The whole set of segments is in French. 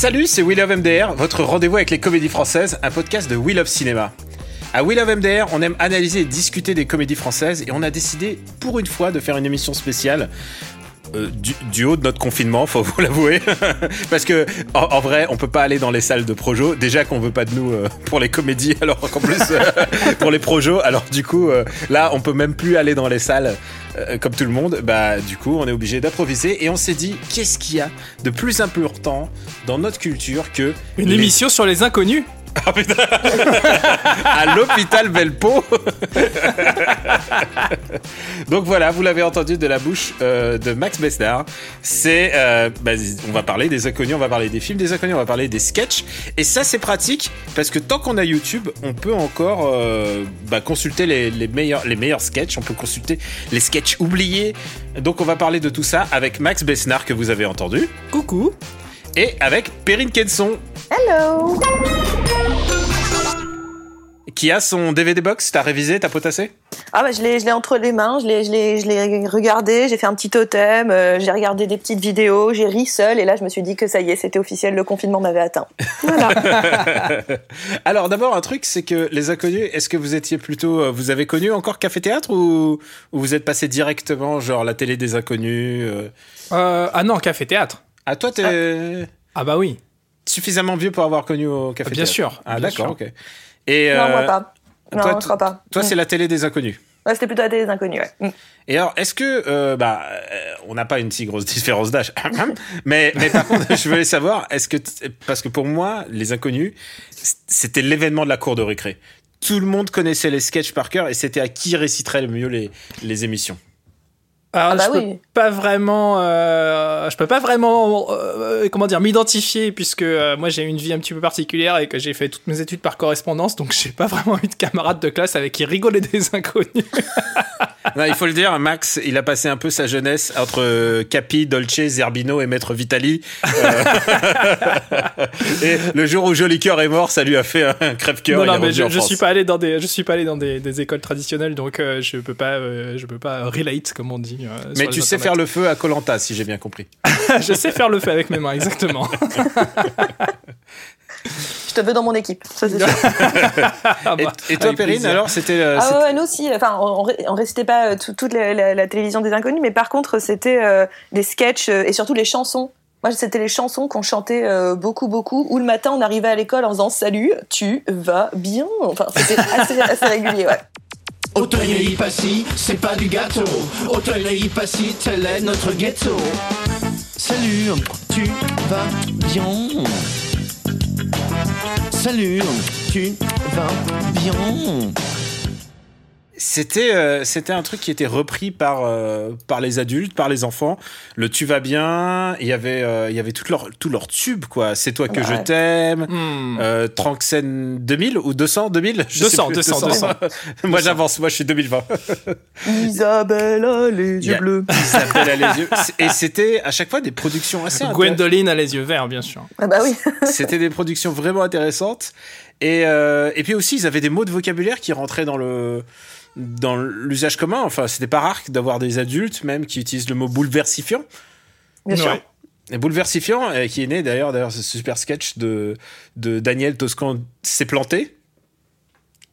Salut, c'est We Love MDR, votre rendez-vous avec les comédies françaises, un podcast de We Love Cinéma. À We Love MDR, on aime analyser et discuter des comédies françaises et on a décidé pour une fois de faire une émission spéciale euh, du, du, haut de notre confinement, faut vous l'avouer, parce que en, en, vrai, on peut pas aller dans les salles de projo. Déjà qu'on veut pas de nous euh, pour les comédies, alors qu'en plus euh, pour les projos. Alors du coup, là, on peut même plus aller dans les salles comme tout le monde. Bah, du coup, on est obligé d'improviser et on s'est dit, qu'est-ce qu'il y a de plus important dans notre culture que une les... émission sur les inconnus? Ah putain À l'hôpital Belpo Donc voilà, vous l'avez entendu de la bouche euh, de Max Besnard. C'est, euh, bah, on va parler des inconnus, on va parler des films des inconnus, on va parler des sketchs. Et ça, c'est pratique parce que tant qu'on a YouTube, on peut encore euh, bah, consulter les, les, meilleurs, les meilleurs sketchs. On peut consulter les sketchs oubliés. Donc on va parler de tout ça avec Max Besnard que vous avez entendu. Coucou. Et avec Perrine Kenson. Hello qui a son DVD box? T'as révisé, t'as potassé? Ah bah je l'ai, je l'ai entre les mains, je l'ai, je l'ai, je l'ai regardé, j'ai fait un petit totem, euh, j'ai regardé des petites vidéos, j'ai ri seul et là je me suis dit que ça y est, c'était officiel, le confinement m'avait atteint. Voilà. Alors d'abord un truc, c'est que les inconnus, est-ce que vous étiez plutôt, euh, vous avez connu encore Café Théâtre ou, ou vous êtes passé directement genre la télé des inconnus euh... Euh, Ah non, Café Théâtre. Ah toi t'es ah. ah bah oui. Suffisamment vieux pour avoir connu au Café bien. Sûr, Ah d'accord, ok. Et non, euh, moi pas. Non, toi, je crois pas. Toi, Mm. c'est la télé des inconnus. Ouais, c'était plutôt la télé des inconnus, ouais. Mm. Et alors, est-ce que, euh, bah, euh, on n'a pas une si grosse différence d'âge, mais, mais par contre, je voulais savoir, est-ce que, parce que pour moi, les inconnus, c'était l'événement de la cour de récré. Tout le monde connaissait les sketchs par cœur et c'était à qui réciterait le mieux les, les émissions. Alors, Ah bah je peux oui. pas vraiment, euh, je peux pas vraiment, euh, comment dire, m'identifier puisque euh, moi j'ai une vie un petit peu particulière et que j'ai fait toutes mes études par correspondance, donc j'ai pas vraiment eu de camarades de classe avec qui rigoler des inconnus. Non, il faut le dire, Max, il a passé un peu sa jeunesse entre Capi, Dolce, Zerbino et Maître Vitali. Euh, et le jour où Joli Cœur est mort, ça lui a fait un crève-cœur. non, mais je, je suis pas allé dans des, je suis pas allé dans des, des écoles traditionnelles, donc euh, je peux pas, euh, je peux pas relate comme on dit. Euh, Mais tu sais faire le feu à Colanta, si j'ai bien compris. je sais faire le feu avec mes mains, exactement. Je te veux dans mon équipe, ça c'est sûr. Ah Et, bah, et toi, Perrine, alors, c'était. euh, Ah ouais, nous aussi. Enfin, on, on, récitait pas euh, tout- toute la, la- la télévision des inconnus, mais par contre, c'était euh, des sketchs et surtout les chansons. Moi, c'était les chansons qu'on chantait euh, beaucoup, beaucoup. Où le matin, on arrivait à l'école en faisant Salut, tu vas bien? Enfin, c'était assez, assez régulier, ouais. Auteuil et Passy, c'est pas du gâteau. Auteuil et Passy, tel est notre ghetto. Salut, tu vas bien? Salut, tu vas bien? C'était euh, c'était un truc qui était repris par euh, par les adultes, par les enfants. Le tu vas bien, il y avait euh, il y avait tout leur tout leur tube quoi. C'est toi que je t'aime. Euh, Tranxen 2000 ou 200 2000 Je sais 200, plus. 200, 200. moi j'avance, moi je suis 2020. Isabelle a les yeux Yeah. bleus. Isabelle a les yeux. Et c'était à chaque fois des productions assez. Gwendoline a les yeux verts, bien sûr. Ah bah oui. C'était des productions vraiment intéressantes. Et, euh, et puis aussi, ils avaient des mots de vocabulaire qui rentraient dans le dans l'usage commun. Enfin, c'était pas rare d'avoir des adultes même qui utilisent le mot bouleversifiant. Bien sûr. Ouais. Et bouleversifiant, euh, qui est né d'ailleurs d'ailleurs ce super sketch de de Daniel Toscan s'est planté.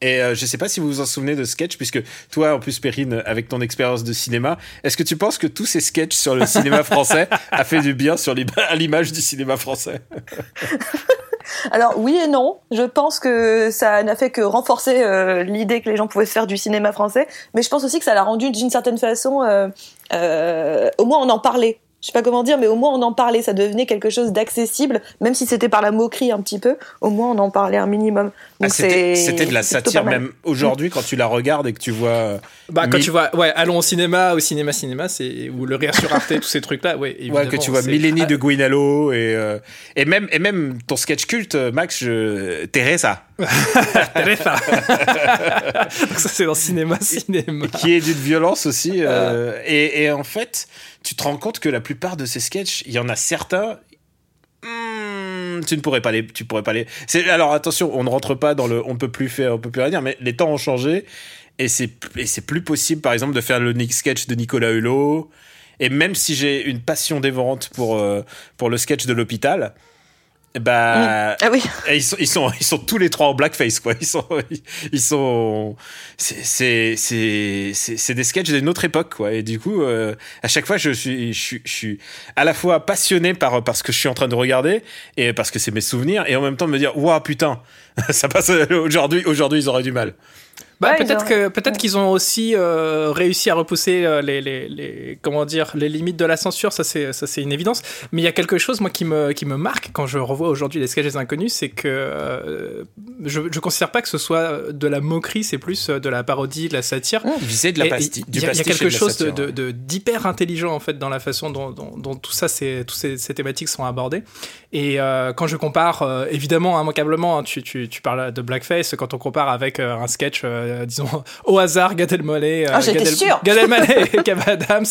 Et euh, je sais pas si vous vous en souvenez de sketch, puisque toi, en plus, Perrine, avec ton expérience de cinéma, est-ce que tu penses que tous ces sketchs sur le cinéma français a fait du bien sur à l'image du cinéma français? Alors oui et non. Je pense que ça n'a fait que renforcer euh, l'idée que les gens pouvaient se faire du cinéma français, mais je pense aussi que ça l'a rendu d'une certaine façon. euh, euh, au moins on en parlait. je sais pas comment dire, mais au moins on en parlait, ça devenait quelque chose d'accessible, même si c'était par la moquerie un petit peu, au moins on en parlait un minimum. Ah, c'était de la satire même aujourd'hui quand tu la regardes et que tu vois. euh, Bah, quand tu vois, ouais, allons au cinéma, au cinéma, cinéma, c'est, ou le rire sur Arte, tous ces trucs-là, ouais, Ouais, évidemment. que tu vois Millénie Ah, de Guinalo et euh, et même et même ton sketch culte Max je Teresa Teresa. Donc ça, c'est dans cinéma, cinéma. qui est d'une violence aussi euh, et, et en fait tu te rends compte que la plupart de ces sketchs il y en a certains tu ne pourrais pas les tu pourrais pas les c'est alors attention on ne rentre pas dans le on peut plus faire on peut plus rien dire mais les temps ont changé et c'est et c'est plus possible par exemple de faire le sketch de Nicolas Hulot. Et même si j'ai une passion dévorante pour euh, pour le sketch de l'hôpital bah Ah oui, et ils sont, ils sont, ils sont tous les trois en blackface, quoi. Ils sont, ils sont, c'est, des sketchs d'une autre époque, quoi. Et du coup, euh, à chaque fois, je suis, je suis, je suis à la fois passionné par, par ce que je suis en train de regarder et parce que c'est mes souvenirs et en même temps me dire, waouh, putain, ça passe aujourd'hui, aujourd'hui, ils auraient du mal. Bah, Ouais, peut-être que peut-être qu'ils ont aussi euh, réussi à repousser euh, les, les, les comment dire les limites de la censure ça c'est ça c'est une évidence mais il y a quelque chose moi qui me qui me marque quand je revois aujourd'hui les sketchs des inconnus c'est que euh, je je considère pas que ce soit de la moquerie c'est plus de la parodie de la satire Ils faisaient de la pastille, Il du y, a- il y a pastiche et quelque de chose de- satire, de- ouais. de- d'hyper intelligent en fait dans la façon dont, dont, dont tout ça, c'est, toutes ces, ces thématiques sont abordées. Et euh, quand je compare, euh, évidemment, immanquablement, hein, tu, tu, tu parles de blackface, quand on compare avec euh, un sketch, euh, disons au hasard, Gad Elmaleh, euh, Ah, Gad, El- sûre. Gad Elmaleh et Kev Adams,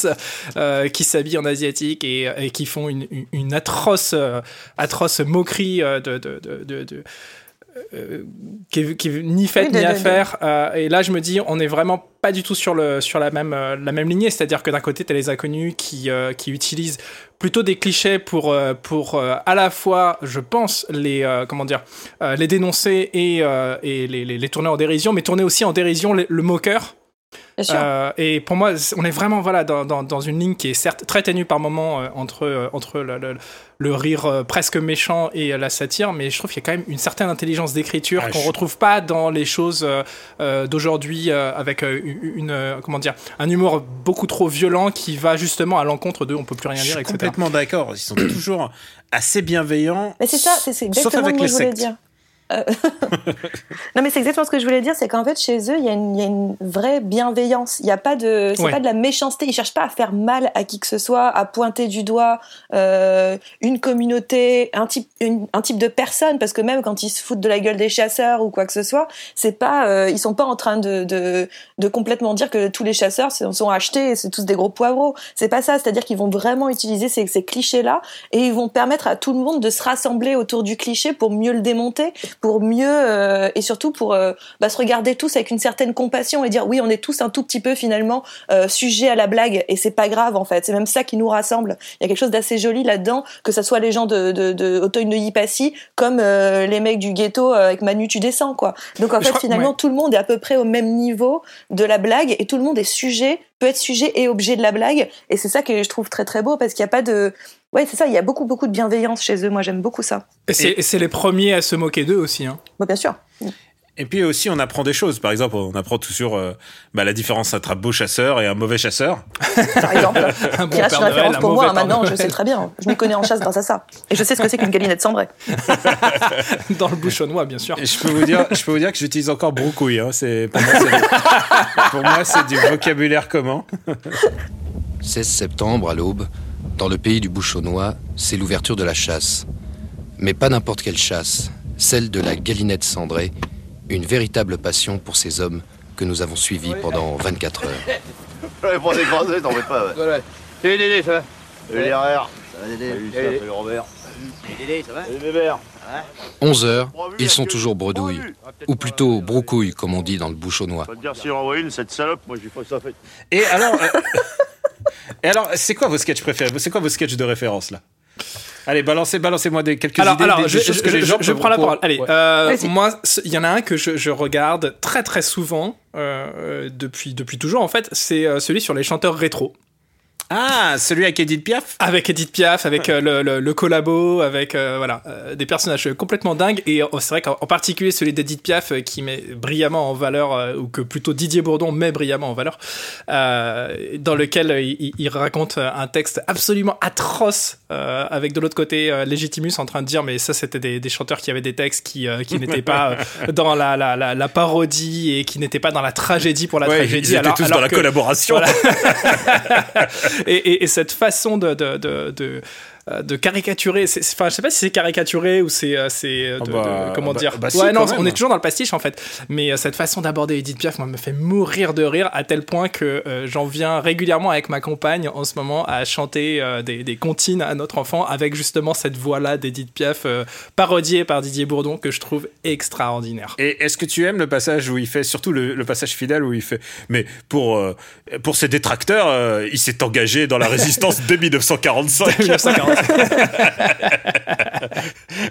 euh, qui s'habillent en asiatique et, et qui font une, atroce, atroce moquerie de, de, de, de- de- euh, qui, est, qui est ni faite Oui, ni à faire. Euh, et là, je me dis, on est vraiment pas du tout sur, le, sur la, même, euh, la même lignée. C'est-à-dire que d'un côté, tu as les inconnus qui, euh, qui utilisent plutôt des clichés pour, euh, pour euh, à la fois, je pense, les, euh, comment dire, euh, les dénoncer et, euh, et les, les, les tourner en dérision, mais tourner aussi en dérision le moqueur. Euh, et pour moi, on est vraiment voilà dans, dans, dans une ligne qui est certes très ténue par moments euh, entre euh, entre le, le- le rire presque méchant et la satire, mais je trouve qu'il y a quand même une certaine intelligence d'écriture Ah, qu'on je- retrouve pas dans les choses d'aujourd'hui euh, avec euh, une, euh, comment dire un humour beaucoup trop violent qui va justement à l'encontre de on peut plus rien Je dire, suis etc. complètement d'accord. Ils sont toujours assez bienveillants. Mais c'est ça, c'est Sauf exactement avec ce que les je voulais sectes. dire. Euh, non mais c'est exactement ce que je voulais dire, c'est qu'en fait chez eux il y, a une- il y a une vraie bienveillance. Il n'y a pas de, c'est Ouais. pas de la méchanceté. Ils cherchent pas à faire mal à qui que ce soit, à pointer du doigt euh, une communauté, un type, une- un type de personne, parce que même quand ils se foutent de la gueule des chasseurs ou quoi que ce soit, c'est pas, euh, ils sont pas en train de, de, de complètement dire que tous les chasseurs sont achetés, et c'est tous des gros poivreaux. C'est pas ça. C'est-à-dire qu'ils vont vraiment utiliser ces, ces clichés là et ils vont permettre à tout le monde de se rassembler autour du cliché pour mieux le démonter pour mieux euh, et surtout pour euh, bah, se regarder tous avec une certaine compassion et dire oui on est tous un tout petit peu finalement euh, sujet à la blague et c'est pas grave en fait. C'est même ça qui nous rassemble. Il y a quelque chose d'assez joli là-dedans que ça soit les gens de, de, de Auteuil de Ypassi comme euh, les mecs du ghetto euh, avec Manu tu descends quoi. Donc en fait crois- finalement ouais. tout le monde est à peu près au même niveau de la blague et tout le monde est sujet peut être sujet et objet de la blague et c'est ça que je trouve très très beau parce qu'il n'y a pas de ouais c'est ça il y a beaucoup beaucoup de bienveillance chez eux moi j'aime beaucoup ça Et c'est et c'est les premiers à se moquer d'eux aussi. Hein. Bon, bien sûr Et puis aussi, on apprend des choses. Par exemple, on apprend tout sur euh, bah, la différence entre un beau chasseur et un mauvais chasseur. par exemple Un bon qui reste une référence pour moi. hein, Maintenant, je sais très bien. Je m'y connais en chasse grâce à ça. Et je sais ce que c'est qu'une galinette cendrée. dans le bouchonnois, bien sûr. Et je peux vous dire, je peux vous dire que j'utilise encore broucouille. Hein. C'est pour moi, c'est pour moi, c'est du vocabulaire commun. 16 septembre, à l'aube, dans le pays du Bouchonnois, c'est l'ouverture de la chasse. Mais pas n'importe quelle chasse, celle de la galinette cendrée, une véritable passion pour ces hommes que nous avons suivis pendant 24 heures. Ouais, pour décroiser, t'en fais pas, ouais. Voilà. Salut Dédé, ça va? Salut les RR. Ça va Dédé Salut Lucien, Salut salut Robert. Dédé, ça va? Salut Bébert. 11 heures, ils sont toujours bredouilles, ou plutôt broucouilles comme on dit dans le Bouchonnois. Faut te dire s'il envoie une, cette salope, moi j'ai pas ça fait. Et alors, euh, et alors, c'est quoi vos sketchs préférés? C'est quoi vos sketchs de référence là? Allez, balancez, balancez-moi des quelques Alors, idées, alors des, des je, choses je- que les je- gens je peuvent- prends la pour- parole. Allez, Ouais. euh, moi, il y en a un que je, je regarde très très souvent euh, depuis depuis toujours en fait. C'est celui sur les chanteurs rétro. Ah, celui avec Edith Piaf Avec Edith Piaf, avec euh, le, le, le, collabo, avec euh, voilà euh, des personnages complètement dingues. Et oh, c'est vrai qu'en particulier celui d'Edith Piaf qui met brillamment en valeur, ou que plutôt Didier Bourdon met brillamment en valeur, dans lequel il, il, raconte un texte absolument atroce, avec de l'autre côté Légitimus en train de dire mais ça c'était des, des, chanteurs qui avaient des textes qui, qui n'étaient pas dans la, la, la, la, parodie et qui n'étaient pas dans la tragédie pour la ouais, tragédie. Ils étaient alors, tous alors dans la que, collaboration. Voilà. et, et, et, cette façon de de caricaturer, enfin je sais pas si c'est caricaturé ou c'est c'est oh bah, comment bah, dire. bah, ouais non, on est toujours dans le pastiche en fait, mais euh, cette façon d'aborder Edith Piaf moi me fait mourir de rire à tel point que euh, j'en viens régulièrement avec ma compagne en ce moment à chanter euh, des, des comptines à notre enfant avec justement cette voix là d'Edith Piaf euh, parodiée par Didier Bourdon que je trouve extraordinaire. Et est-ce que tu aimes le passage où il fait surtout le, le passage fidèle où il fait mais pour euh, pour ses détracteurs euh, il s'est engagé dans la résistance dès 1945. 1945.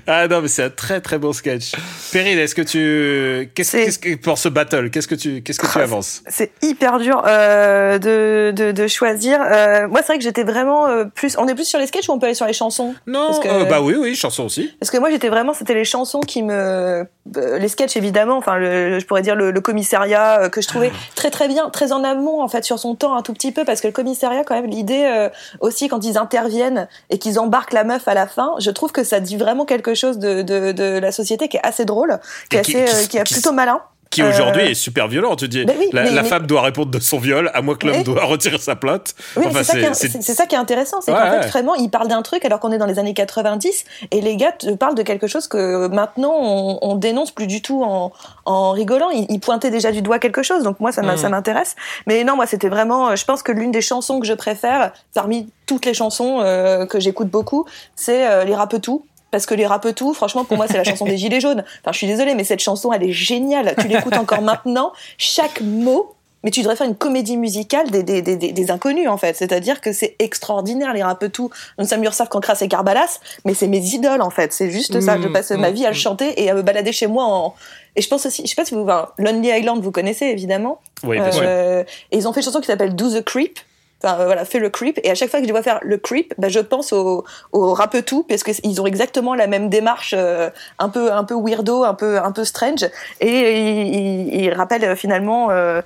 ah non, mais c'est un très très bon sketch. Perrine, est-ce que tu. Qu'est-ce C'est- qu'est-ce que pour ce battle, qu'est-ce que tu, qu'est-ce que tu Ah, avances? C'est hyper dur euh, de, de, de choisir. Euh, moi, c'est vrai que j'étais vraiment euh, plus. On est plus sur les sketchs ou on peut aller sur les chansons? Non, que- euh, bah oui, oui, chanson aussi. Parce que moi, j'étais vraiment. C'était les chansons qui me. les sketchs, évidemment. Enfin, le, je pourrais dire le, le commissariat euh, que je trouvais très très bien, très en amont en fait sur son temps un tout petit peu parce que le commissariat, quand même, l'idée euh, aussi quand ils interviennent et qu'ils embarquent la meuf à la fin, je trouve que ça dit vraiment quelque chose de, de, de la société qui est assez drôle, qui est assez, qui- euh, qui est plutôt malin. Qui Euh, aujourd'hui est super violent. Tu dis, Ben oui, la, mais- la mais- femme doit répondre de son viol, à moins que l'homme Oui. doit retirer sa plainte. Oui, Enfin, c'est ça, qui est- ça qui intéressant, c'est Ouais, qu'en fait, vraiment, ils parlent d'un truc alors qu'on est dans les années 90 et les gars te parlent de quelque chose que maintenant on, on dénonce plus du tout en, en rigolant. Ils, ils pointaient déjà du doigt quelque chose, donc moi ça ça m'intéresse. Mais non, moi c'était vraiment, euh, je pense que l'une des chansons que je préfère parmi toutes les chansons euh, que j'écoute beaucoup, c'est euh, les Rapetou. Parce que les Rapetou, franchement, pour moi, c'est la chanson des Gilets jaunes. Enfin, je suis désolée, mais cette chanson, elle est géniale. Tu l'écoutes encore maintenant. Chaque mot mais tu devrais faire une comédie musicale des, des, des, des- inconnus, en fait. C'est-à-dire que c'est extraordinaire, les Rapetou. Nous sommes Ursaf, Cancras et Carbalas, mais c'est mes idoles, en fait. C'est juste ça. Mm, Je passe ma mm, vie à le mm. chanter et à me balader chez moi en... Et je pense aussi, je sais pas si vous, enfin, Lonely Island, vous connaissez, évidemment. Oui, bien sûr. Euh, Et ils ont fait une chanson qui s'appelle Do the Creep. Enfin, euh, voilà, fais le creep. Et à chaque fois que je vois faire le creep, bah, je pense au, au parce que ils ont exactement la même démarche, euh, un peu, un peu weirdo, un peu, un peu strange. Et ils, rappellent euh, finalement, euh,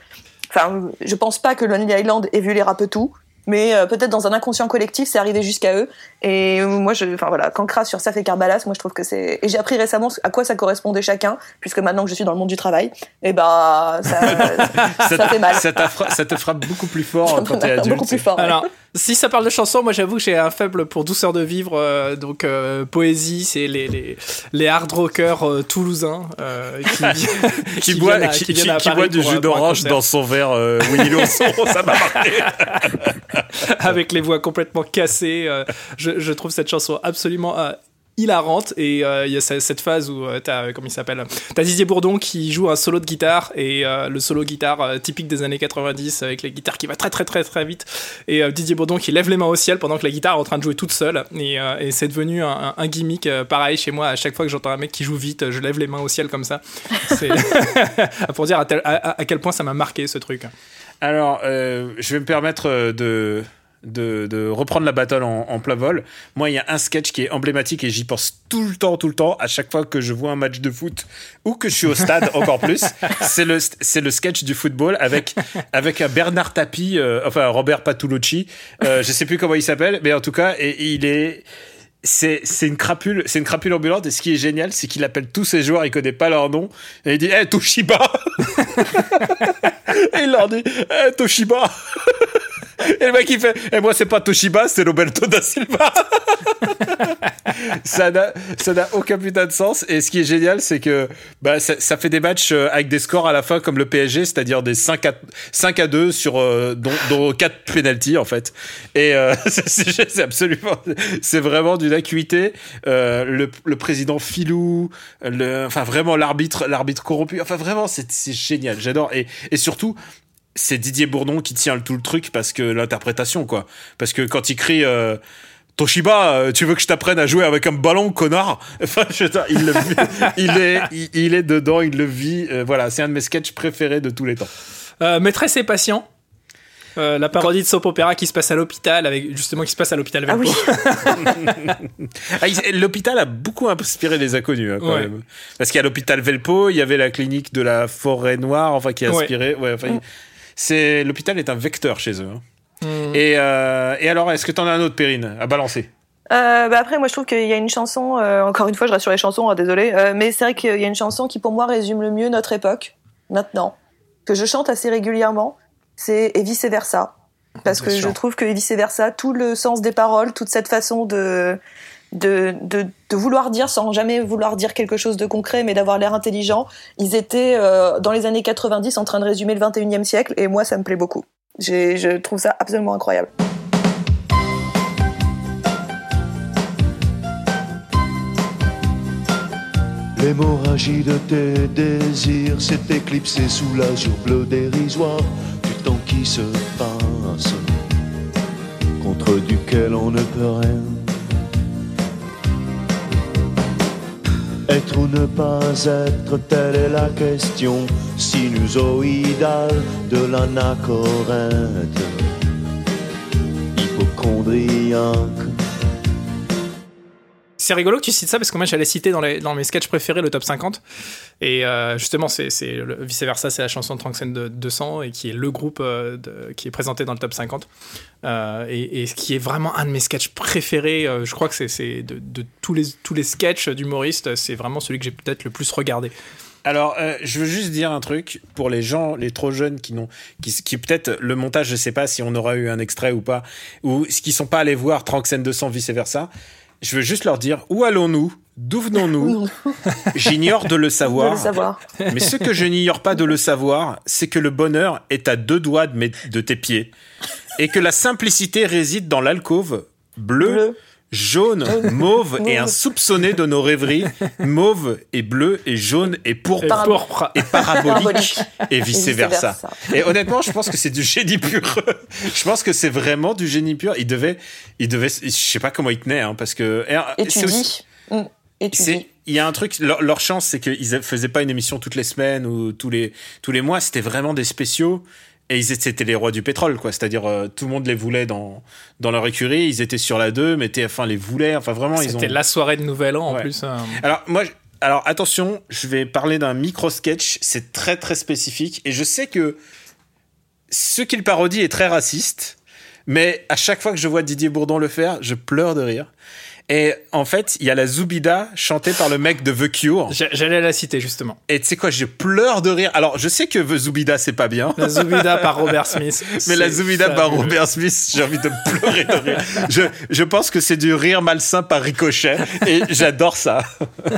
enfin, je pense pas que Lonely Island ait vu les Rapetou. Mais euh, peut-être dans un inconscient collectif, c'est arrivé jusqu'à eux. Et euh, moi, je, enfin voilà, Cancras sur Saf et Carbalas, moi je trouve que c'est. Et j'ai appris récemment à quoi ça correspondait chacun, puisque maintenant que je suis dans le monde du travail, et bah ça, ça, Ça, fait mal. ça te frappe beaucoup plus fort quand t'es adulte. Beaucoup plus fort. ouais. Si ça parle de chansons, moi j'avoue que j'ai un faible pour Douceur de vivre. euh, donc, euh, poésie, c'est les, les, les hard rockers euh, toulousains euh, qui, Qui, qui boit, à- qui, qui boit du jus d'orange dans son verre euh, Winnie l'ourson, ça m'a marqué. avec les voix complètement cassées. euh, je, je trouve cette chanson absolument euh, hilarante. Et euh, il y a ce- cette phase où euh, t'as euh, comment il s'appelle t'as Didier Bourdon qui joue un solo de guitare et euh, le solo guitare typique des années 90 avec les guitares qui va très très très très vite. Et Didier Bourdon qui lève les mains au ciel pendant que la guitare est en train de jouer toute seule. Et, c'est devenu un, gimmick pareil chez moi. À chaque fois que j'entends un mec qui joue vite je lève les mains au ciel comme ça. Pour dire à, quel point ça m'a marqué ce truc. Alors, je vais me permettre de, de, de reprendre la battle en, en plein vol. Moi, il y a un sketch qui est emblématique et j'y pense tout le temps, tout le temps, à chaque fois que je vois un match de foot ou que je suis au stade, encore plus. C'est le, c'est le sketch du football avec, avec un Bernard Tapie, euh, enfin Robert Patulucci. Euh, je sais plus comment il s'appelle, mais en tout cas, et, il est. C'est, c'est une crapule, c'est une crapule ambulante et ce qui est génial, c'est qu'il appelle tous ses joueurs, il connaît pas leur nom et il dit, eh, Toshiba! et il leur dit, eh, Toshiba! Et le mec il fait Et moi c'est pas Toshiba, c'est Roberto da Silva Ça n'a aucun putain de sens. Et ce qui est génial, c'est que bah, ça, fait des matchs euh, avec des scores à la fin comme le PSG, c'est-à-dire des 5 à, 5 à 2 sur euh, dont, dont 4 penalties en fait. Et euh, c'est- absolument c'est vraiment d'une acuité. Euh, le, président Filou, enfin vraiment l'arbitre l'arbitre corrompu. Enfin vraiment c'est génial, j'adore. Et, et surtout c'est Didier Bourdon qui tient le- tout le truc parce que l'interprétation quoi parce que quand il crie euh, Toshiba, euh, tu veux que je t'apprenne à jouer avec un ballon, connard? Enfin, je il, le vit- il est, il, il est dedans, il le vit. euh, voilà, c'est un de mes sketchs préférés de tous les temps. Euh, maîtresse et patient Euh, la parodie de soap opéra qui se passe à l'hôpital, avec justement qui se passe à l'hôpital Ah oui. Ah, L'hôpital a beaucoup inspiré les inconnus, hein, quand Ouais. même. Parce qu'il y a l'hôpital Velpo, il y avait la clinique de la forêt noire, enfin, qui a inspiré. Ouais, enfin, il- c'est l'hôpital est un vecteur chez eux. hein. Hmm. Et, euh, et alors, est-ce que t'en as un autre, Perrine, à balancer? Euh, bah après, moi, je trouve qu'il y a une chanson. euh, encore une fois, je reste sur les chansons. hein, désolé, euh, mais c'est vrai qu'il y a une chanson qui, pour moi, résume le mieux notre époque maintenant, que je chante assez régulièrement. C'est et vice versa, parce que je trouve que et vice versa, tout le sens des paroles, toute cette façon de de, vouloir dire sans jamais vouloir dire quelque chose de concret, mais d'avoir l'air intelligent. Ils étaient euh, dans les années 90 en train de résumer le 21e siècle, et moi, ça me plaît beaucoup. Je trouve ça absolument incroyable. L'hémorragie de tes désirs s'est éclipsée sous l'azur bleu dérisoire du temps qui se passe, contre duquel on ne peut rien. Être ou ne pas être, telle est la question sinusoïdale de l'anachorète, hypochondriaque. C'est rigolo que tu cites ça parce que moi j'allais citer dans, dans mes sketchs préférés le top 50 et euh, justement c'est vice versa c'est la chanson de Tranxen de 200 et qui est le groupe euh, qui est présenté dans le top 50 Euh, et, ce qui est vraiment un de mes sketchs préférés je crois que c'est- de, tous les tous les sketchs d'humoristes c'est vraiment celui que j'ai peut-être le plus regardé. Alors, je veux juste dire un truc pour les gens, les trop jeunes qui n'ont, qui, peut-être le montage, je sais pas si on aura eu un extrait ou pas, ou qui sont pas allés voir Tranxen 200 vice versa. Je veux juste leur dire où allons-nous, d'où venons-nous? J'ignore de le De savoir. le savoir. Mais ce que je n'ignore pas de le savoir, c'est que le bonheur est à deux doigts de, mes- de tes pieds. Et que la simplicité réside dans l'alcôve bleu, Bleu. Jaune, mauve et insoupçonné de nos rêveries, mauve et bleu et jaune et pourpre Et pourpre. et parabolique et vice versa. vice-versa. Et honnêtement, je pense que c'est du génie pur. je pense que c'est vraiment du génie pur. Il devait, il devait, je sais pas comment il tenait, hein, parce que Et tu c'est aussi- dis. Mm. Et tu c'est- dis. il y a un truc, leur, leur chance, c'est qu'ils faisaient pas une émission toutes les semaines ou tous les, tous les mois. C'était vraiment des spéciaux. Et ils étaient, c'était les rois du pétrole, quoi. C'est-à-dire, euh, tout le monde les voulait dans, dans leur écurie. Ils étaient sur la 2, mais TF1 les voulait. Enfin, vraiment, ils ont. c'était la soirée de Nouvel An en plus euh. Alors, moi, alors attention, je vais parler d'un micro-sketch. C'est très, très spécifique. Et je sais que ce qu'il parodie est très raciste. Mais à chaque fois que je vois Didier Bourdon le faire, je pleure de rire. Et en fait, il y a la Zoubida chantée par le mec de The Cure. J'a- j'allais la citer justement Et tu sais quoi, je pleure de rire. Alors, je sais que The Zoubida, c'est pas bien. la Zubida par Robert Smith Mais la c'est Zoubida par. Robert Smith, j'ai envie de pleurer de rire. Je, je pense que c'est du rire malsain par ricochet. Et j'adore ça.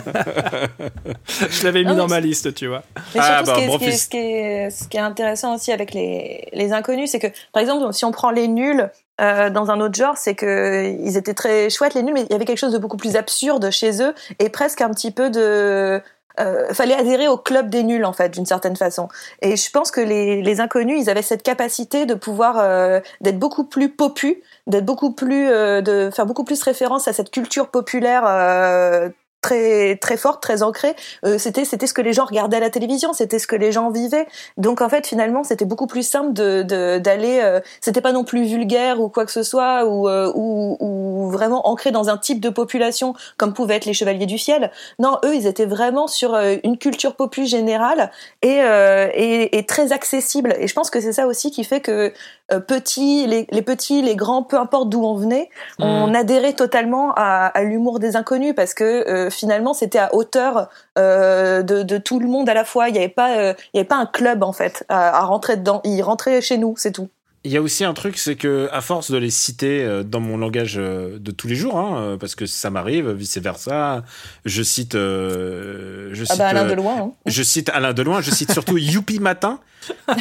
je l'avais mis Ah, dans ma liste tu vois Mais Ah, surtout, bah, ce, qui est, bon, ce, qui est, puis- ce, qui est, ce qui est intéressant aussi avec les, les inconnus, c'est que, par exemple, si on prend les nuls euh, dans un autre genre, c'est que ils étaient très chouettes, les nuls, mais il y avait quelque chose de beaucoup plus absurde chez eux et presque un petit peu de. Euh, fallait adhérer au club des nuls en fait d'une certaine façon et je pense que les, inconnus ils avaient cette capacité de pouvoir euh, d'être beaucoup plus popus d'être beaucoup plus euh, de faire beaucoup plus référence à cette culture populaire euh, très très forte, très ancrée. Euh, c'était c'était ce que les gens regardaient à la télévision, c'était ce que les gens vivaient. Donc en fait finalement c'était beaucoup plus simple de d'aller. euh, c'était pas non plus vulgaire ou quoi que ce soit ou, euh, ou ou vraiment ancré dans un type de population comme pouvaient être les Chevaliers du Ciel. Non, eux ils étaient vraiment sur euh, une culture populaire générale et, euh, et et très accessible. Et je pense que c'est ça aussi qui fait que euh, petits, les, les petits, les grands, peu importe d'où on venait, on adhérait totalement à, à l'humour des inconnus parce que euh, finalement c'était à hauteur euh, de, de tout le monde à la fois. Il n'y avait pas, il y avait pas un club en fait à, à rentrer dedans. Ils rentraient chez nous, c'est tout. Il y a aussi un truc, c'est que à force de les citer euh, dans mon langage euh, de tous les jours, hein, euh, parce que ça m'arrive, vice versa, je cite, euh, je Ah cite, bah Alain euh, de loin. Hein. je cite Alain Deloin, je cite surtout Youpi Matin.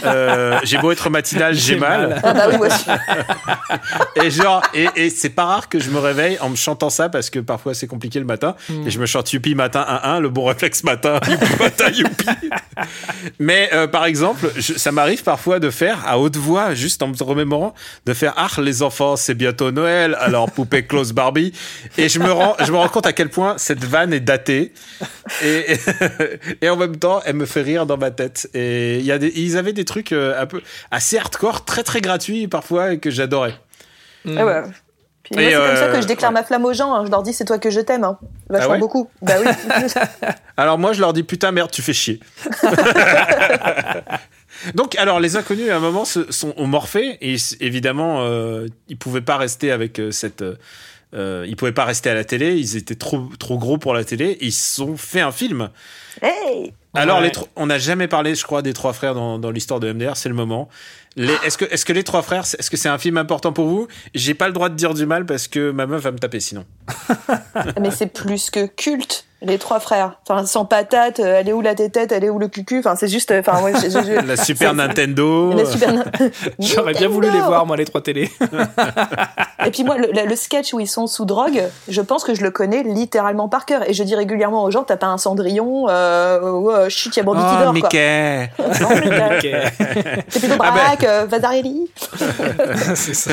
Euh, j'ai beau être matinal, j'ai J'ai mal. mal. Ah bah oui moi aussi. Et genre, et, et c'est pas rare que je me réveille en me chantant ça parce que parfois c'est compliqué le matin. Mm. Et je me chante Youpi Matin 1-1, le bon réflexe matin, Youpi Matin, Youpi. Mais euh, par exemple, je- ça m'arrive parfois de faire à haute voix, juste en me remémorant, de faire Ah, les enfants, c'est bientôt Noël, alors poupée close Barbie. Et je me rends, je me rends compte à quel point cette vanne est datée. Et, et en même temps, elle me fait rire dans ma tête. Et il y a des, ils avaient des trucs euh, un peu assez hardcore, très très gratuits parfois, et que j'adorais. Ah ouais. Puis moi, c'est comme ça euh, que je déclare ma flamme aux gens. hein. Je leur dis c'est toi que je t'aime. Hein. Vachement Ah ouais beaucoup. Bah oui. Alors moi, je leur dis putain merde, tu fais chier. Donc, alors les inconnus à un moment se, sont ont morphé et évidemment, euh, ils pouvaient pas rester avec euh, cette. Euh, ils pouvaient pas rester à la télé. Ils étaient trop trop gros pour la télé. Ils se sont fait un film. hey Alors, Ouais. les tro- on n'a jamais parlé, je crois, des trois frères dans, dans l'histoire de MDR. C'est le moment. Est-ce que, est-ce que les trois frères, est-ce que c'est un film important pour vous? J'ai pas le droit de dire du mal parce que ma meuf va me taper sinon. Mais c'est plus que culte. Les trois frères. Enfin, sans patate, euh, elle est où la tétette, elle est où le cucu? Enfin, c'est juste. Enfin, ouais, je- je- je- La Super Nintendo. La Super Na- J'aurais bien voulu les voir, moi, les trois télés. Et puis moi, le, sketch où ils sont sous drogue, je pense que je le connais littéralement par cœur. Et je dis régulièrement aux gens, t'as pas un Cendrillon euh, ou, euh, Chut, y a Bambi qui Oh, dort, quoi. Mickey euh, C'est plutôt Ah ben. Braque, euh, Vasarely. c'est ça.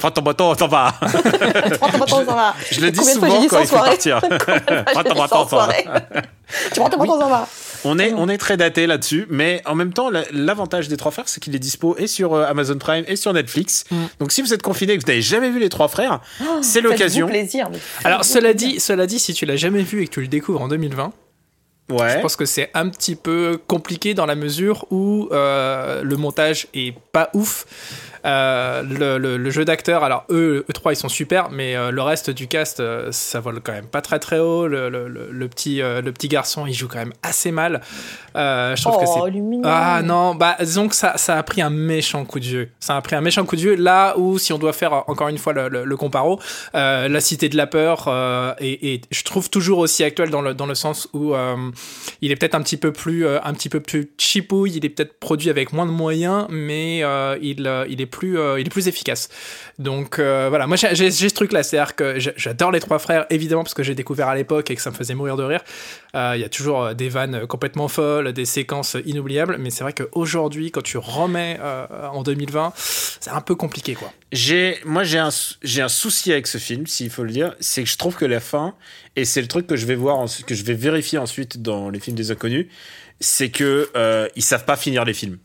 Prends ton bâton, on s'en va. Prends ton bâton, ça va. Je le dis souvent quand il faut partir. Prends ton bâton, Tu prends ton bâton, ça va. On est, on est très daté là-dessus, mais en même temps, la- l'avantage des trois frères, c'est qu'il est dispo et sur euh, Amazon Prime et sur Netflix. Mm. Donc si vous êtes confiné et que vous n'avez jamais vu les trois frères, c'est Oh, Faites-vous l'occasion. plaisir. Alors, cela plaisir. dit, cela dit, si tu l'as jamais vu et que tu le découvres en 2020, Ouais. Je pense que c'est un petit peu compliqué dans la mesure où euh, le montage est pas ouf. Euh, le, le- le jeu d'acteurs, alors eux, eux trois, ils sont super, mais euh, le reste du cast, euh, ça vole quand même pas très très haut. Le, petit, le petit garçon, il joue quand même assez mal. Je trouve que c'est Oh, mignon. ah non, bah disons que ça, ça a pris un méchant coup de vieux. Ça a pris un méchant coup de vieux là où, si on doit faire encore une fois le, comparo, La Cité de la Peur et, et je trouve toujours aussi actuel dans le, dans le sens où il est peut-être un petit peu plus un petit peu plus chipouille, il est peut-être produit avec moins de moyens, mais il, il est plus euh, il est plus efficace. Donc euh, voilà, moi j'ai ce truc là, c'est-à-dire que j'a- j'adore les trois frères évidemment parce que j'ai découvert à l'époque et que ça me faisait mourir de rire. Euh, Il y a toujours des vannes complètement folles, des séquences inoubliables, mais c'est vrai qu'aujourd'hui, quand tu remets en 2020, c'est un peu compliqué, quoi. Moi, j'ai un, souci avec ce film, s'il faut le dire, c'est que je trouve que la fin, et c'est le truc que je vais voir, que je vais vérifier ensuite dans les films des inconnus, c'est que euh, ils savent pas finir les films.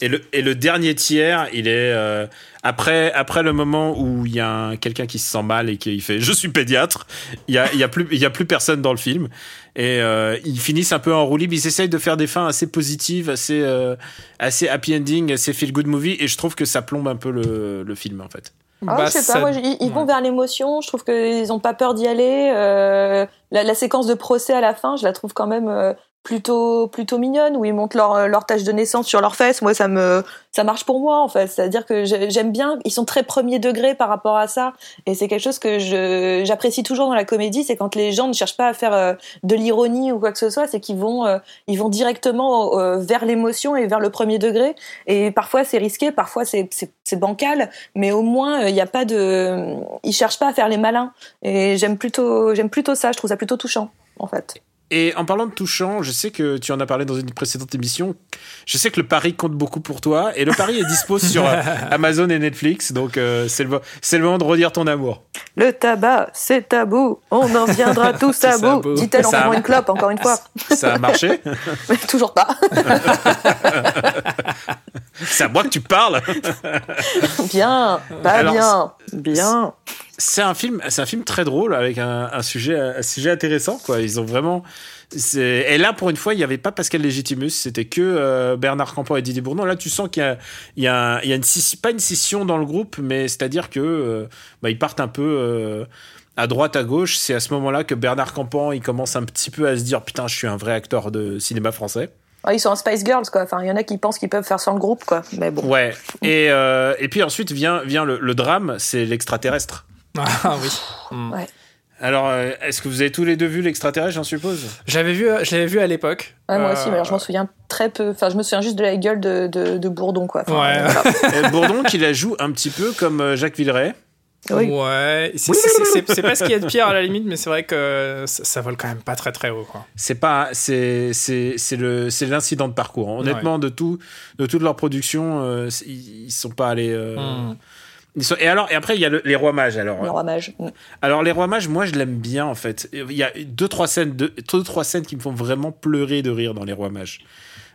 Et le, et le dernier tiers, il est euh, après, après le moment où il y a un- quelqu'un qui se sent mal et qui fait je suis pédiatre, il y a, il y a plus, il y a plus personne dans le film et euh, ils finissent un peu en roue libre. Ils essayent de faire des fins assez positives, assez, euh, assez happy ending, assez feel good movie et je trouve que ça plombe un peu le, le film en fait. Ah, Bah, je sais ça- pas, moi, ils, ils vont vers l'émotion, je trouve qu'ils ont pas peur d'y aller. euh, la, la séquence de procès à la fin, je la trouve quand même euh, plutôt plutôt mignonne, où ils montent leur, euh, leur tâche de naissance sur leurs fesses. Moi, ça me ça marche pour moi, en fait. C'est-à-dire que j'ai- j'aime bien, ils sont très premier degré par rapport à ça. Et c'est quelque chose que je j'apprécie toujours dans la comédie, c'est quand les gens ne cherchent pas à faire euh, de l'ironie ou quoi que ce soit, c'est qu'ils vont, euh, ils vont directement vers l'émotion et vers le premier degré. Et parfois, c'est risqué, parfois, c'est c'est- c'est bancal mais au moins il n'y a pas de ils cherchent pas à faire les malins et j'aime plutôt j'aime plutôt ça je trouve ça plutôt touchant en fait Et en parlant de touchant, je sais que tu en as parlé dans une précédente émission. Je sais que le pari compte beaucoup pour toi. Et le pari est dispo sur euh, Amazon et Netflix. Donc euh, c'est le, le moment de redire ton amour. le tabac c'est tabou on en viendra tous à C'est à bout bout. dit-elle en a- fumant une clope encore une fois Ça a marché mais toujours pas C'est à moi que tu parles bien pas Alors, bien bien C'est un film, c'est un film très drôle avec un, un sujet, un sujet intéressant quoi. Ils ont vraiment. Et là, pour une fois, il n'y avait pas Pascal Légitimus, c'était que euh, Bernard Campan et Didier Bourdon. Là, tu sens qu'il y a, il y a, un- il y a une scission- pas une scission dans le groupe, mais c'est-à-dire que euh, bah, ils partent un peu euh, à droite, à gauche. C'est à ce moment-là que Bernard Campan, il commence un petit peu à se dire putain, je suis un vrai acteur de cinéma français. Ah, ils sont en Spice Girls quoi enfin il y en a qui pensent qu'ils peuvent faire sans le groupe quoi mais bon Ouais. Et euh, et puis ensuite vient vient le, le drame, c'est l'extraterrestre. Ah oui. Mm. Alors, euh, est-ce que vous avez tous les deux vu l'extraterrestre, j'en suppose? J'avais vu, euh, je l'avais vu à l'époque. Ouais, moi Euh, aussi mais alors je m'en souviens très peu enfin je me souviens juste de la gueule de, de, de Bourdon quoi Enfin, Ouais. Euh, Bourdon qui la joue un petit peu comme euh, Jacques Villeray. Oui. Ouais, c'est- pas ce qu'il y a de pire à la limite, mais c'est vrai que ça, ça vole quand même pas très très haut. Quoi. C'est pas, c'est, c'est, c'est le, c'est l'incident de parcours. Honnêtement, de tout, de toute leur production, euh, c'est- ils, ils sont pas allés. euh, Hmm. ils sont- et alors, et après, il y a le- les rois mages. Alors, Le roi mage. Mm. alors les rois mages, moi, je l'aime bien en fait. Il y a deux trois scènes, deux, deux, trois scènes qui me font vraiment pleurer de rire dans les rois mages.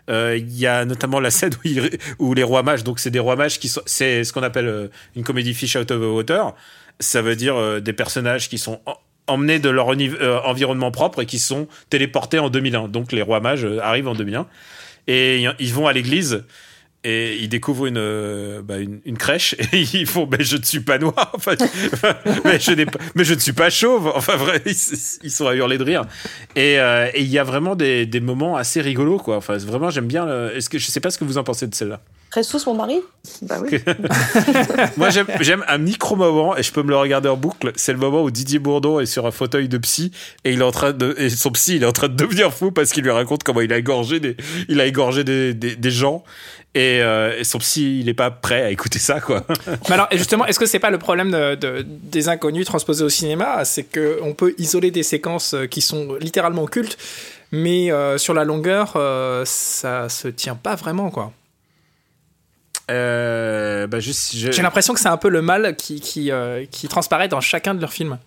Euh, Il y a notamment la scène où, ils- où les rois mages, donc c'est des rois mages qui sont, c'est ce qu'on appelle euh, une comédie fish out of the water. Ça veut dire euh, des personnages qui sont en- emmenés de leur environnement propre et qui sont téléportés en 2001. Donc les rois mages arrivent en 2001 et ils vont à l'église et ils découvrent une, euh, bah, une, une crèche et ils font mais je ne suis pas noir enfin, mais, je pas- mais je ne suis pas chauve. Enfin vrai ils, sont à hurler de rire. Et euh, il y a vraiment des, des moments assez rigolos quoi. Enfin vraiment j'aime bien le- est-ce que je sais pas ce que vous en pensez de celle-là Ressus, mon mari Bah oui. moi j'aime un micro moment et je peux me le regarder en boucle c'est le moment où Didier Bourdon est sur un fauteuil de psy et il est en train de et son psy il est en train de devenir fou parce qu'il lui raconte comment il a égorgé des il a égorgé des, des, des gens et, euh, et son psy il est pas prêt à écouter ça quoi Mais alors, justement, est-ce que c'est pas le problème de, de- des inconnus transposés au cinéma? C'est que on peut isoler des séquences euh, qui sont littéralement cultes, mais euh, sur la longueur, euh, ça se tient pas vraiment, quoi. Euh, bah, juste, je, J'ai l'impression que c'est un peu le mal qui, qui, euh, qui transparaît dans chacun de leurs films.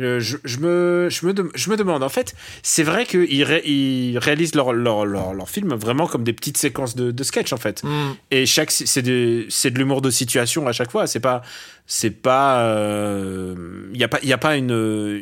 Euh, je, je me, je, me, je me demande, en fait, c'est vrai qu'ils ré- ils réalisent leurs leur, leur, leur films vraiment comme des petites séquences de, de sketch, en fait. Hmm. Et chaque, c'est de, c'est de l'humour de situation à chaque fois. C'est pas, c'est pas, il y a pas, a pas une,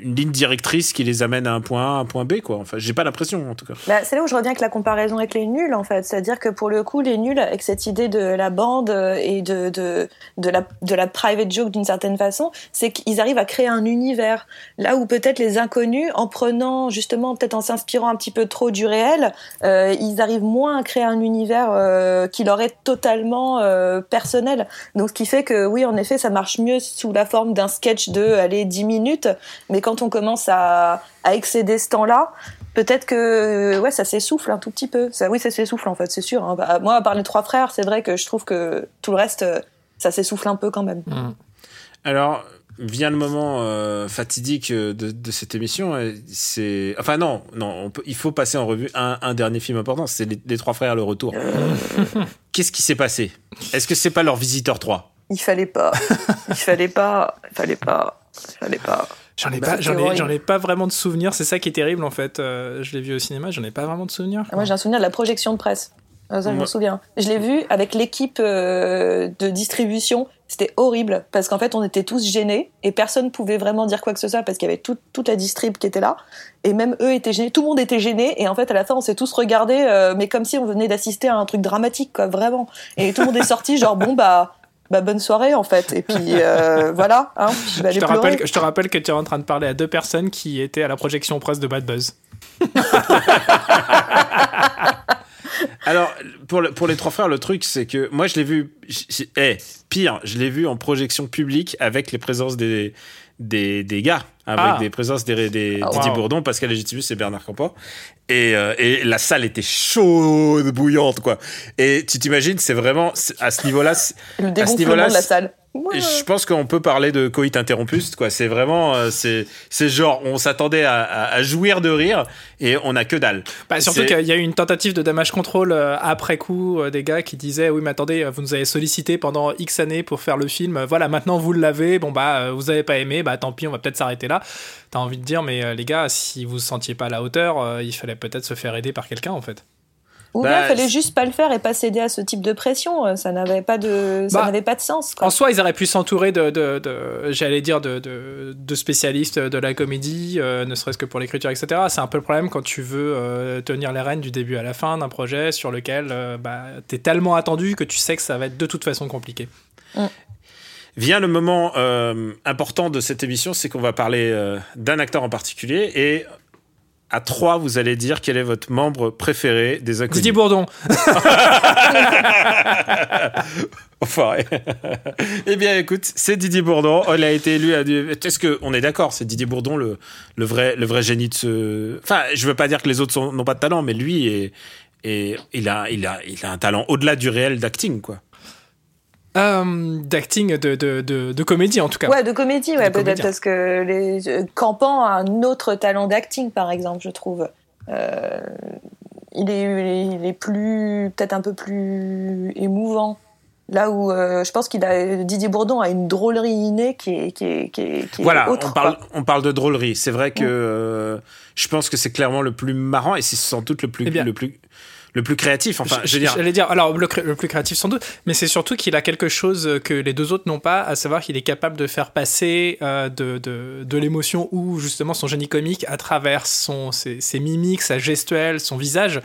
une ligne directrice qui les amène à un point A, à un point B, quoi. Enfin, j'ai pas l'impression, en tout cas. Bah, c'est là où je reviens avec la comparaison avec les nuls, en fait. C'est-à-dire que pour le coup, les nuls, avec cette idée de la bande euh, et de, de, de, la, de la private joke d'une certaine façon, c'est qu'ils arrivent à créer un univers. Là où peut-être les inconnus, en prenant justement, peut-être en s'inspirant un petit peu trop du réel, euh, ils arrivent moins à créer un univers euh, qui leur est totalement euh, personnel. Donc ce qui fait que oui, en effet, ça marche mieux sous la forme d'un sketch de, allez, 10 minutes, mais quand on commence à, à excéder ce temps-là, peut-être que ouais ça s'essouffle un tout petit peu ça oui ça s'essouffle en fait c'est sûr hein. Bah, moi à part les trois frères c'est vrai que je trouve que tout le reste euh, ça s'essouffle un peu quand même Alors, vient le moment euh, fatidique euh, de, de cette émission. et C'est, enfin non, non, on peut, il faut passer en revue un, un dernier film important. C'est les, les trois frères le retour. Qu'est-ce qui s'est passé? Est-ce que c'est pas leur visiteur 3 il fallait pas. Il fallait pas. Il fallait pas. Il fallait pas. J'en ai, Bah, pas, j'en, ai, j'en ai pas vraiment de souvenirs, c'est ça qui est terrible en fait. Euh, je l'ai vu au cinéma, j'en ai pas vraiment de souvenirs. moi j'ai un souvenir de la projection de presse. Ah, ça je souviens. Je l'ai vu avec l'équipe euh, de distribution. C'était horrible parce qu'en fait on était tous gênés et personne pouvait vraiment dire quoi que ce soit parce qu'il y avait tout- toute la distrib qui était là. Et même eux étaient gênés. Tout le monde était gêné et en fait à la fin on s'est tous regardés euh, mais comme si on venait d'assister à un truc dramatique quoi vraiment. Et tout le monde est sorti genre bon bah bah bonne soirée en fait et puis euh, voilà hein, puis je vais Je aller te, rappelle, que- je te rappelle que tu es en train de parler à deux personnes qui étaient à la projection presse de Bad Buzz. Alors, pour, le- pour les trois frères, le truc, c'est que moi, je l'ai vu. j- j- Eh, pire, je l'ai vu en projection publique avec les présences des, des, des gars, avec Ah. des présences des, des Ah, Didier wow. Bourdon, Pascal Légitimus et Bernard Campan. Et, euh, et la salle était chaude, bouillante, quoi. Et tu t'imagines, c'est vraiment, à ce niveau-là, le à ce niveau-là, de la salle Ouais. je pense qu'on peut parler de coït interrompu, quoi. C'est vraiment, euh, c'est, c'est genre, on s'attendait à, à- à jouir de rire et on a que dalle. Bah, surtout qu'il y a eu une tentative de damage control euh, après coup euh, des gars qui disaient oui mais attendez euh, vous nous avez sollicité pendant X années pour faire le film Euh, voilà maintenant vous l'avez bon bah euh, vous avez pas aimé bah tant pis on va peut-être s'arrêter là t'as envie de dire mais euh, les gars si vous vous sentiez pas à la hauteur euh, il fallait peut-être se faire aider par quelqu'un en fait Ou Bah, bien, fallait c'est- juste pas le faire et pas céder à ce type de pression. euh, Ça n'avait pas de, ça Bah, n'avait pas de sens. Quoi. en soi ils auraient pu s'entourer de, de, de- j'allais dire de, de, de spécialistes de la comédie euh, ne serait-ce que pour l'écriture etc c'est un peu le problème quand tu veux euh, tenir les rênes du début à la fin d'un projet sur lequel euh, bah, t'es tellement attendu que tu sais que ça va être de toute façon compliqué Vient le moment euh, important de cette émission, c'est qu'on va parler euh, d'un acteur en particulier et à trois, vous allez dire quel est votre membre préféré des inconnus. Didier Bourdon Enfin, eh bien, écoute, c'est Didier Bourdon. Il a été élu à. du- Est-ce que on est d'accord? C'est Didier Bourdon le, le vrai le vrai génie de ce. Enfin, je veux pas dire que les autres n'ont pas de talent, mais lui est, est- il a il a il a un talent au-delà du réel d'acting, quoi. Euh, d'acting de, de, de, de comédie en tout cas. Ouais, de comédie, ouais, peut-être parce que les euh, Campan a un autre talent d'acting, par exemple, je trouve. Euh, il est, il est, plus, peut-être un peu plus émouvant. Là où euh, je pense qu'il a Didier Bourdon a une drôlerie innée qui est, qui est, qui est, qui est Voilà, autre. on parle, quoi. on parle de drôlerie. C'est vrai que Mm. euh, je pense que c'est clairement le plus marrant et c'est sans doute le plus, Eh bien. le plus, le plus créatif. Enfin, je veux dire, J'allais dire, alors le, le plus créatif sans doute, mais c'est surtout qu'il a quelque chose que les deux autres n'ont pas, à savoir qu'il est capable de faire passer euh, de, de, de l'émotion ou justement son génie comique à travers son, ses, ses mimiques, sa gestuelle, son visage.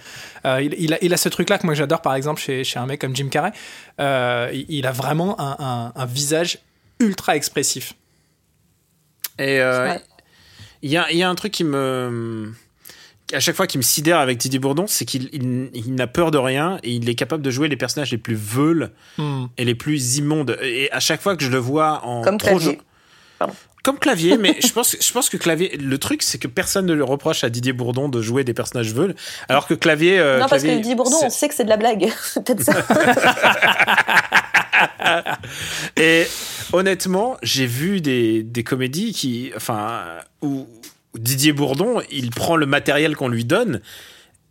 Euh, il, il a, il a ce truc-là que moi j'adore par exemple chez, chez un mec comme Jim Carrey. Euh, il, il a vraiment un, un, un visage ultra expressif. Et euh, Ouais. il y, a, il y a un truc qui me. À chaque fois qui me sidère avec Didier Bourdon, c'est qu'il il, il n'a peur de rien et il est capable de jouer les personnages les plus veules Hmm. et les plus immondes. Et à chaque fois que je le vois en Comme trop Clavier. Pardon. Comme clavier, mais je pense, je pense que clavier. Le truc, c'est que personne ne le reproche à Didier Bourdon de jouer des personnages veules, alors que clavier. euh, non, parce que Didier Bourdon, c'est- on sait que c'est de la blague. C'est peut-être ça. Et honnêtement, j'ai vu des, des comédies qui, enfin, où Didier Bourdon, il prend le matériel qu'on lui donne.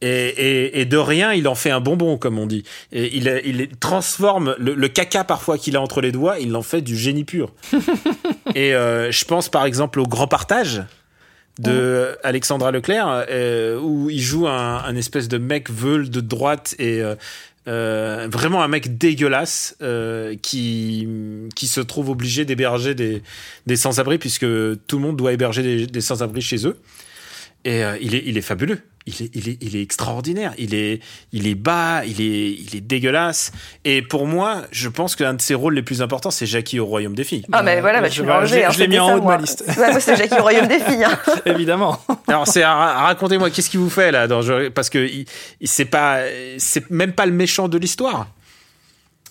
Et, et- et de rien, il en fait un bonbon, comme on dit. Et il, il transforme le, le caca parfois qu'il a entre les doigts, il en fait du génie pur. et euh, je pense par exemple au Grand Partage de Alexandra Leclerc, euh, où il joue un, un espèce de mec veule de droite et euh, vraiment un mec dégueulasse euh, qui, qui se trouve obligé d'héberger des, des sans-abri puisque tout le monde doit héberger des, des sans-abri chez eux. Et euh, il, est, il est fabuleux. Il est, il, est, il est extraordinaire. Il est, il est bas, il est, il est dégueulasse. Et pour moi, je pense qu'un de ses rôles les plus importants, c'est Jackie au Royaume des filles. Ah, mais voilà, bah, je- tu je- enlevé. je hein, l'ai mis en ça, haut de moi. ma liste. Ouais, moi, c'est Jackie au Royaume des filles. hein. Évidemment. Alors, c'est ra- racontez-moi, qu'est-ce qui vous fait là dans, je- Parce que il, il- c'est pas, c'est même pas le méchant de l'histoire.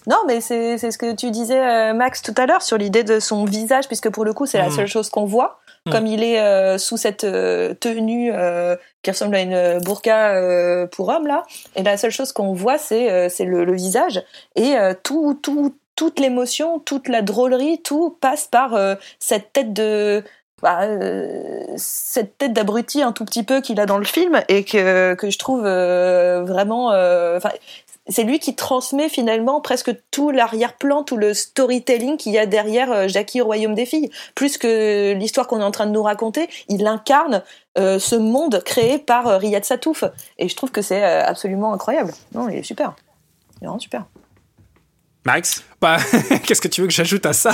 Non, mais c'est c'est ce que tu disais, euh, Max, tout à l'heure, sur l'idée de son visage, puisque pour le coup, c'est la Mm. seule chose qu'on voit. Mm. Comme il est euh, sous cette euh, tenue euh, qui ressemble à une burqa pour homme, là. Et la seule chose qu'on voit, c'est c'est le, visage. Et tout, tout, toute l'émotion, toute la drôlerie, tout passe par cette tête de. bah, cette tête d'abruti un tout petit peu qu'il a dans le film et que, que je trouve vraiment. C'est lui qui transmet finalement presque tout l'arrière-plan, tout le storytelling qu'il y a derrière euh, Jackie au Royaume des Filles. Plus que l'histoire qu'on est en train de nous raconter, il incarne euh, ce monde créé par euh, Riyad Satouf. Et je trouve que c'est absolument incroyable. Non, il est super. Il est vraiment super. Max? Bah, qu'est-ce que tu veux que j'ajoute à ça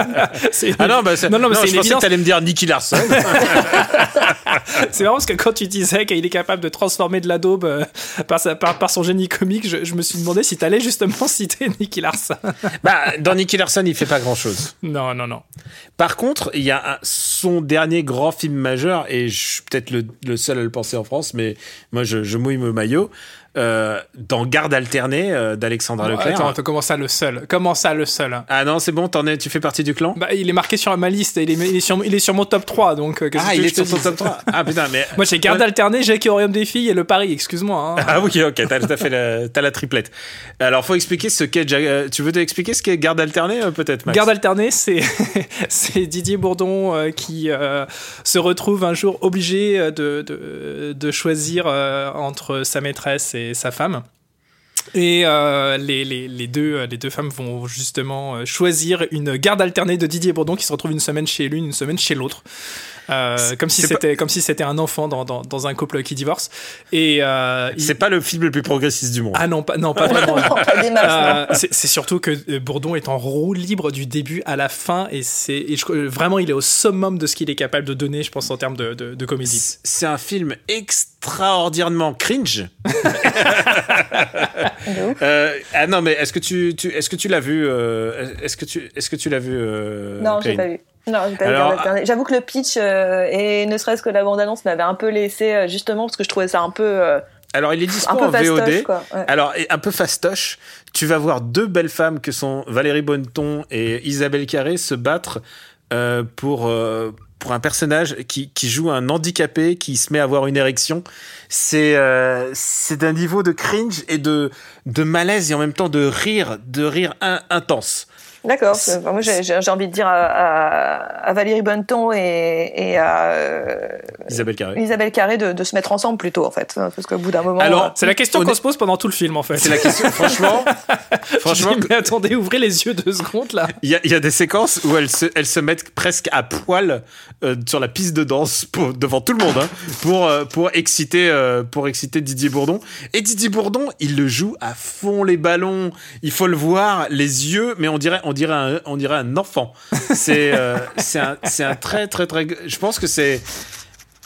C'est- Ah non, bah, non, non, mais c'est je une pensais que t'allais me dire Nicky Larson. C'est marrant parce que quand tu disais qu'il est capable de transformer de la daube euh, par, sa- par, par son génie comique, je, je me suis demandé si t'allais justement citer Nicky Larson. bah, dans Nicky Larson, il fait pas grand chose. non, non, non. Par contre, il y a un- son dernier grand film majeur, et je suis peut-être le, le seul à le penser en France, mais moi je, je mouille mon maillot, euh, dans Garde alternée euh, d'Alexandra Leclerc. Attends, attends, comment ça le seul Comment ça le seul hein Ah non, c'est bon, t'en es, tu fais partie du clan? Bah, Il est marqué sur ma liste, il est, il est, sur, il est sur mon top 3, donc euh, Ah, il est sur ton top dise 3. Ah putain, mais. Moi j'ai garde Ouais. alterné, Jackie Royaume des Filles et le Paris, excuse-moi. hein. Ah oui, ok, t'as fait la, t'as la triplette. Alors, faut expliquer ce qu'est. Euh, Tu veux expliquer ce qu'est garde alternée, euh, peut-être, Garde alternée, c'est c'est Didier Bourdon euh, qui se retrouve un jour obligé de, de, de choisir entre sa maîtresse et sa femme. Et euh, les, deux, euh, les deux femmes vont justement euh, choisir une garde alternée de Didier Bourdon qui se retrouve une semaine chez l'une, une semaine chez l'autre. Euh, comme si c'était comme si c'était un enfant dans, dans, dans un couple qui divorce et euh, il- C'est pas le film le plus progressiste du monde. ah non pas non pas vraiment euh, c'est surtout que euh, Bourdon est en roue libre du début à la fin et c'est vraiment il est au summum de ce qu'il est capable de donner, je pense en termes de, de, de comédie. C'est un film extraordinairement cringe. Euh, ah non, mais est-ce que tu, tu est-ce que tu l'as vu euh, Est-ce que tu, est-ce que tu l'as vu euh, Non, j'ai pas vu. Non, j'ai pas vu Alors, Garde alternée. J'avoue que le pitch euh, et ne serait-ce que la bande-annonce m'avait un peu laissé euh, justement parce que je trouvais ça un peu euh, Alors, il est dispo un peu en VOD. fastoche quoi. Ouais. Alors, un peu fastoche, tu vas voir deux belles femmes que sont Valérie Bonneton et Isabelle Carré se battre euh, pour, pour un personnage qui, qui joue un handicapé qui se met à avoir une érection. C'est euh, c'est d'un niveau de cringe et de de malaise et en même temps de rire, de rire in- intense. D'accord. Moi, j'ai envie de dire à, à- à Valérie Bonneton et, et à euh, Isabelle Carré. Isabelle Carré de, de se mettre ensemble plutôt, en fait. Parce qu'au bout d'un moment. Alors, euh, C'est la question On qu'on est- se pose pendant tout le film en fait. C'est la question. Franchement, franchement, dis, mais attendez, ouvrez les yeux deux secondes là. Il y a, il y a des séquences où elles se, elles se mettent presque à poil euh, sur la piste de danse pour, devant tout le monde hein, pour, euh, pour, exciter, euh, pour exciter Didier Bourdon. Et Didier Bourdon, il le joue à fond les ballons. Il faut le voir, les yeux, mais on dirait, on dirait, un, on dirait un enfant. C'est euh, un, très, très, très. Je pense que c'est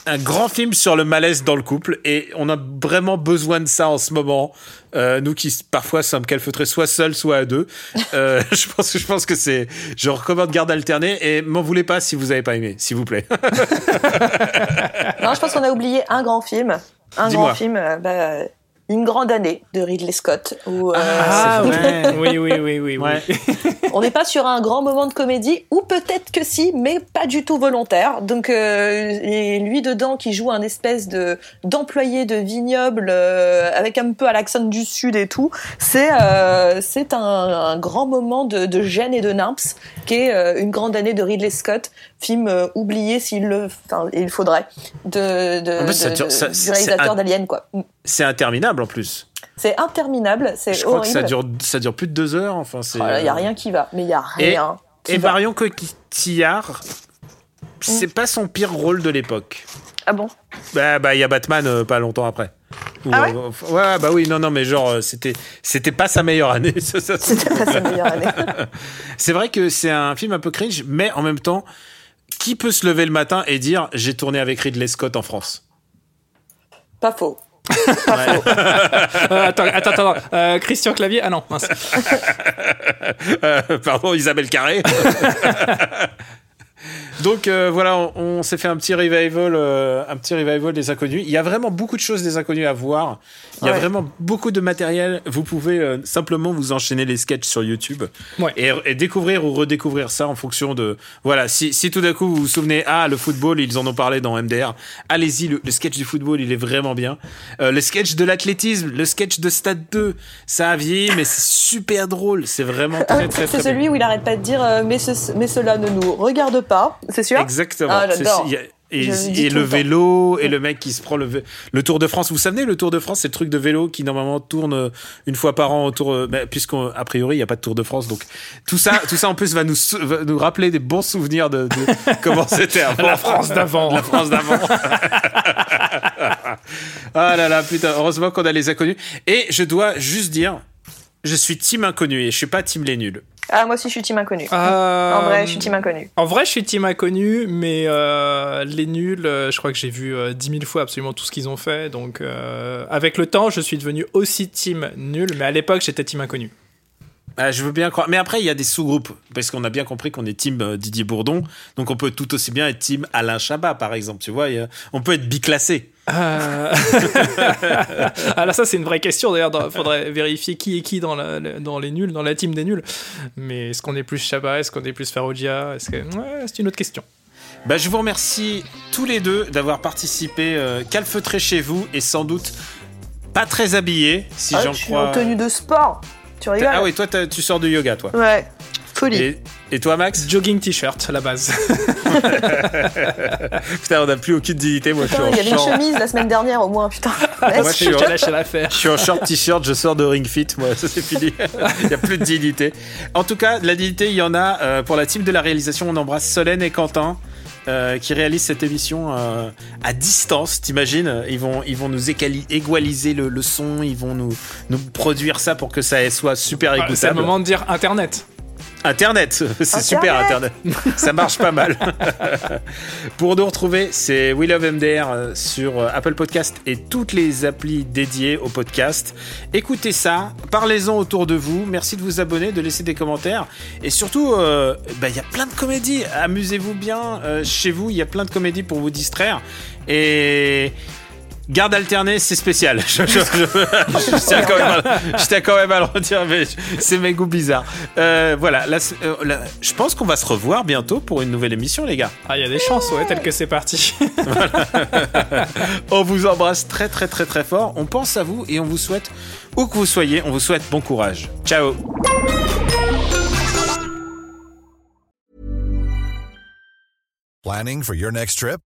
un grand film sur le malaise dans le couple et on a vraiment besoin de ça en ce moment. Euh, nous qui parfois sommes calfeutrés soit seuls soit à deux. Euh, je pense que je pense que c'est. Je recommande garde alternée et m'en voulez pas si vous avez pas aimé, s'il vous plaît. Non, je pense qu'on a oublié un grand film. Un grand film, bah, Une grande année de Ridley Scott. Où, euh, Ah, c'est vrai. oui, oui, oui, oui, Ouais. on n'est pas sur un grand moment de comédie, ou peut-être que si, mais pas du tout volontaire. Donc, euh, et lui dedans qui joue un espèce de d'employé de vignoble euh, avec un peu à l'accent du sud et tout, c'est euh, c'est un, un grand moment de, de gêne et de nimps qui est euh, une grande année de Ridley Scott, film euh, oublié s'il le, enfin, il faudrait de, de, En plus, ça de- dure- de- ça- du c'est réalisateur un- d'Alien quoi. C'est interminable en plus. C'est interminable, c'est Je crois horrible. que ça dure, ça dure plus de deux heures. Enfin, c'est. Il y a euh, rien qui va, mais il y a rien. Et. Marion Cotillard, c'est pas son pire rôle de l'époque. Ah bon? Bah, bah, il y a Batman euh, pas longtemps après. Ou, Ah ouais euh, ouais, bah oui, non, non, mais genre, euh, c'était, c'était pas sa meilleure année. Ça, ça, c'est- C'était pas sa meilleure année. c'est vrai que c'est un film un peu cringe, mais en même temps, qui peut se lever le matin et dire j'ai tourné avec Ridley Scott en France? Pas faux. Euh, attends, attends, attends. Euh, Christian Clavier? Ah non, mince. Euh, Pardon, Isabelle Carré. Donc euh, voilà, on, on s'est fait un petit revival, euh, un petit revival des inconnus. Il y a vraiment beaucoup de choses des inconnus à voir. Il y a Ouais. vraiment beaucoup de matériel. Vous pouvez euh, simplement vous enchaîner les sketchs sur YouTube Ouais. et, et découvrir ou redécouvrir ça en fonction de voilà. Si, si tout d'un coup vous vous souvenez, ah le football, ils en ont parlé dans MDR. Allez-y, le, le sketch du football, il est vraiment bien. Le sketch de l'athlétisme, le sketch de Stade 2, ça a vieilli, mais c'est super drôle. C'est vraiment très très c'est celui où il arrête pas de dire mais, ce- mais cela ne nous regarde pas, c'est sûr? Exactement. Ah, j'adore. Et, le vélo, et le mec qui se prend le, le Tour de France. Vous savez, le Tour de France, c'est le truc de vélo qui normalement tourne euh, une fois par an autour, euh, bah, puisqu'à priori, il n'y a pas de Tour de France. Donc, tout ça, tout ça en plus va nous, va nous rappeler des bons souvenirs de, de comment c'était avant. La France d'avant. La France d'avant. ah là là, putain, heureusement qu'on a les inconnus. Et je dois juste dire, je suis team inconnu et je suis pas team les nuls. Ah, moi aussi je suis team inconnu. Euh, En vrai, je suis team inconnu. En vrai, je suis team inconnu, mais euh, les nuls, euh, je crois que j'ai vu euh, 10 000 fois absolument tout ce qu'ils ont fait. Donc, euh, avec le temps, je suis devenu aussi team nul, mais à l'époque, j'étais team inconnu. Ah, je veux bien croire. Mais après, il y a des sous-groupes. Parce qu'on a bien compris qu'on est team euh, Didier Bourdon. Donc, on peut tout aussi bien être team Alain Chabat, par exemple. Tu vois, on peut être biclassé. Euh... Alors ça, c'est une vraie question. D'ailleurs, il faudrait vérifier qui est qui dans, la- dans les nuls, dans la team des nuls. Mais est-ce qu'on est plus Chabat Est-ce qu'on est plus Ferrogia Est-ce que... ouais, c'est une autre question. Bah, je vous remercie tous les deux d'avoir participé euh, calfeutré chez vous et sans doute pas très habillé, si Ah, j'en je suis crois. en tenue de sport. Tu rigoles Ah oui, toi, tu sors de yoga, toi. Ouais. Folie. Et, et toi, Max Jogging t-shirt à la base. Putain, on n'a plus aucune dignité. Moi, Putain, je il y avait suis une chemise la semaine dernière au moins, putain. Moi, je suis en- l'affaire. Je suis en short t-shirt, je sors de Ring Fit, moi, ça c'est fini. Il n'y a plus de dignité. En tout cas, de la dignité, il y en a. Euh, pour la team de la réalisation, on embrasse Solène et Quentin. euh, qui réalisent cette émission euh, à distance, t'imagines? Ils vont, ils vont nous égaliser le, le son, ils vont nous, nous produire ça pour que ça soit super Ah, C'est le écoutable. moment de dire Internet. Internet, c'est super Internet. Ça marche pas mal. Pour nous retrouver, c'est We Love MDR euh, sur euh, Apple Podcast et toutes les applis dédiées au podcast. Écoutez ça, parlez-en autour de vous. Merci de vous abonner, de laisser des commentaires. Et surtout, euh, bah, il y a plein de comédies. Amusez-vous bien euh, chez vous. Il y a plein de comédies pour vous distraire. Et Garde alternée, c'est spécial. Je, je- je- je tiens quand même à, je tiens quand même à le redire, mais c'est mes goûts bizarres. Euh, voilà, là, euh, là, je pense qu'on va se revoir bientôt pour une nouvelle émission, les gars. Ah, il y a des chances, ouais, tel que c'est parti. On vous embrasse très très très très fort. On pense à vous et on vous souhaite, où que vous soyez, on vous souhaite bon courage. Ciao Planning for your next trip?